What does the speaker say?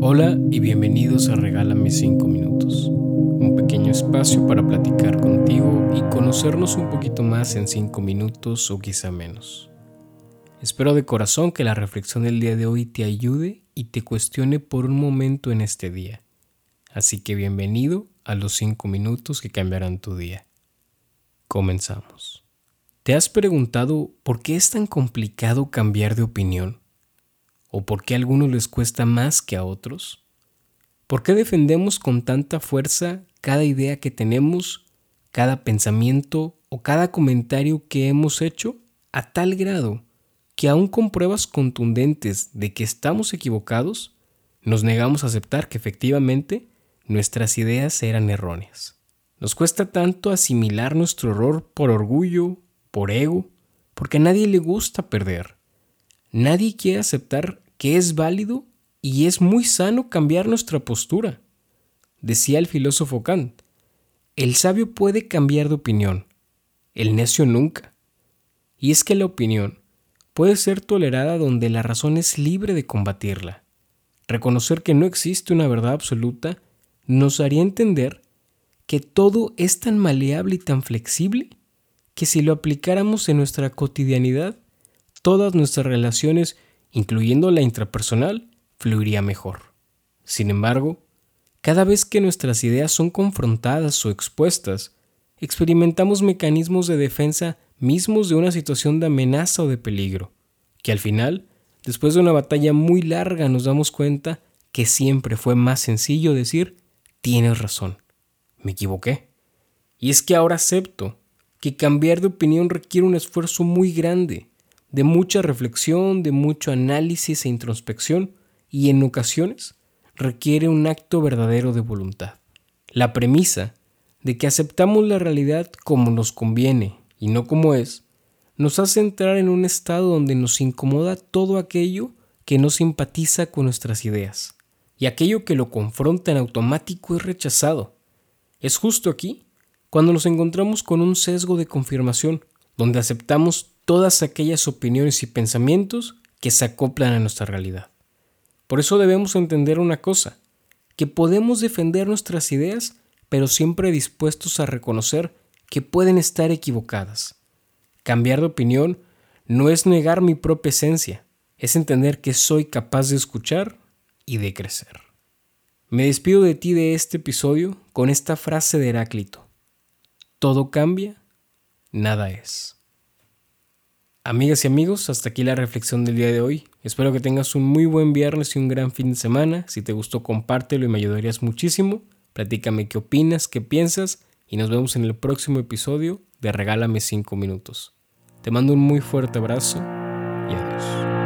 Hola y bienvenidos a Regálame 5 minutos, un pequeño espacio para platicar contigo y conocernos un poquito más en 5 minutos o quizá menos. Espero de corazón que la reflexión del día de hoy te ayude y te cuestione por un momento en este día. Así que bienvenido a los 5 minutos que cambiarán tu día. Comenzamos. ¿Te has preguntado por qué es tan complicado cambiar de opinión? ¿O por qué a algunos les cuesta más que a otros? ¿Por qué defendemos con tanta fuerza cada idea que tenemos, cada pensamiento o cada comentario que hemos hecho a tal grado que aún con pruebas contundentes de que estamos equivocados, nos negamos a aceptar que efectivamente nuestras ideas eran erróneas? Nos cuesta tanto asimilar nuestro error por orgullo, por ego, porque a nadie le gusta perder. Nadie quiere aceptar que es válido y es muy sano cambiar nuestra postura. Decía el filósofo Kant, el sabio puede cambiar de opinión, el necio nunca. Y es que la opinión puede ser tolerada donde la razón es libre de combatirla. Reconocer que no existe una verdad absoluta nos haría entender que todo es tan maleable y tan flexible que si lo aplicáramos en nuestra cotidianidad, todas nuestras relaciones, incluyendo la intrapersonal, fluiría mejor. Sin embargo, cada vez que nuestras ideas son confrontadas o expuestas, experimentamos mecanismos de defensa mismos de una situación de amenaza o de peligro, que al final, después de una batalla muy larga, nos damos cuenta que siempre fue más sencillo decir, tienes razón, me equivoqué. Y es que ahora acepto que cambiar de opinión requiere un esfuerzo muy grande, de mucha reflexión, de mucho análisis e introspección, y en ocasiones requiere un acto verdadero de voluntad. La premisa de que aceptamos la realidad como nos conviene y no como es, nos hace entrar en un estado donde nos incomoda todo aquello que no simpatiza con nuestras ideas, y aquello que lo confronta en automático es rechazado. Es justo aquí cuando nos encontramos con un sesgo de confirmación, donde aceptamos todas aquellas opiniones y pensamientos que se acoplan a nuestra realidad. Por eso debemos entender una cosa, que podemos defender nuestras ideas, pero siempre dispuestos a reconocer que pueden estar equivocadas. Cambiar de opinión no es negar mi propia esencia, es entender que soy capaz de escuchar y de crecer. Me despido de ti de este episodio con esta frase de Heráclito todo cambia, nada es. Amigas y amigos, hasta aquí la reflexión del día de hoy. Espero que tengas un muy buen viernes y un gran fin de semana. Si te gustó, compártelo y me ayudarías muchísimo. Platícame qué opinas, qué piensas y nos vemos en el próximo episodio de Regálame 5 minutos. Te mando un muy fuerte abrazo y adiós.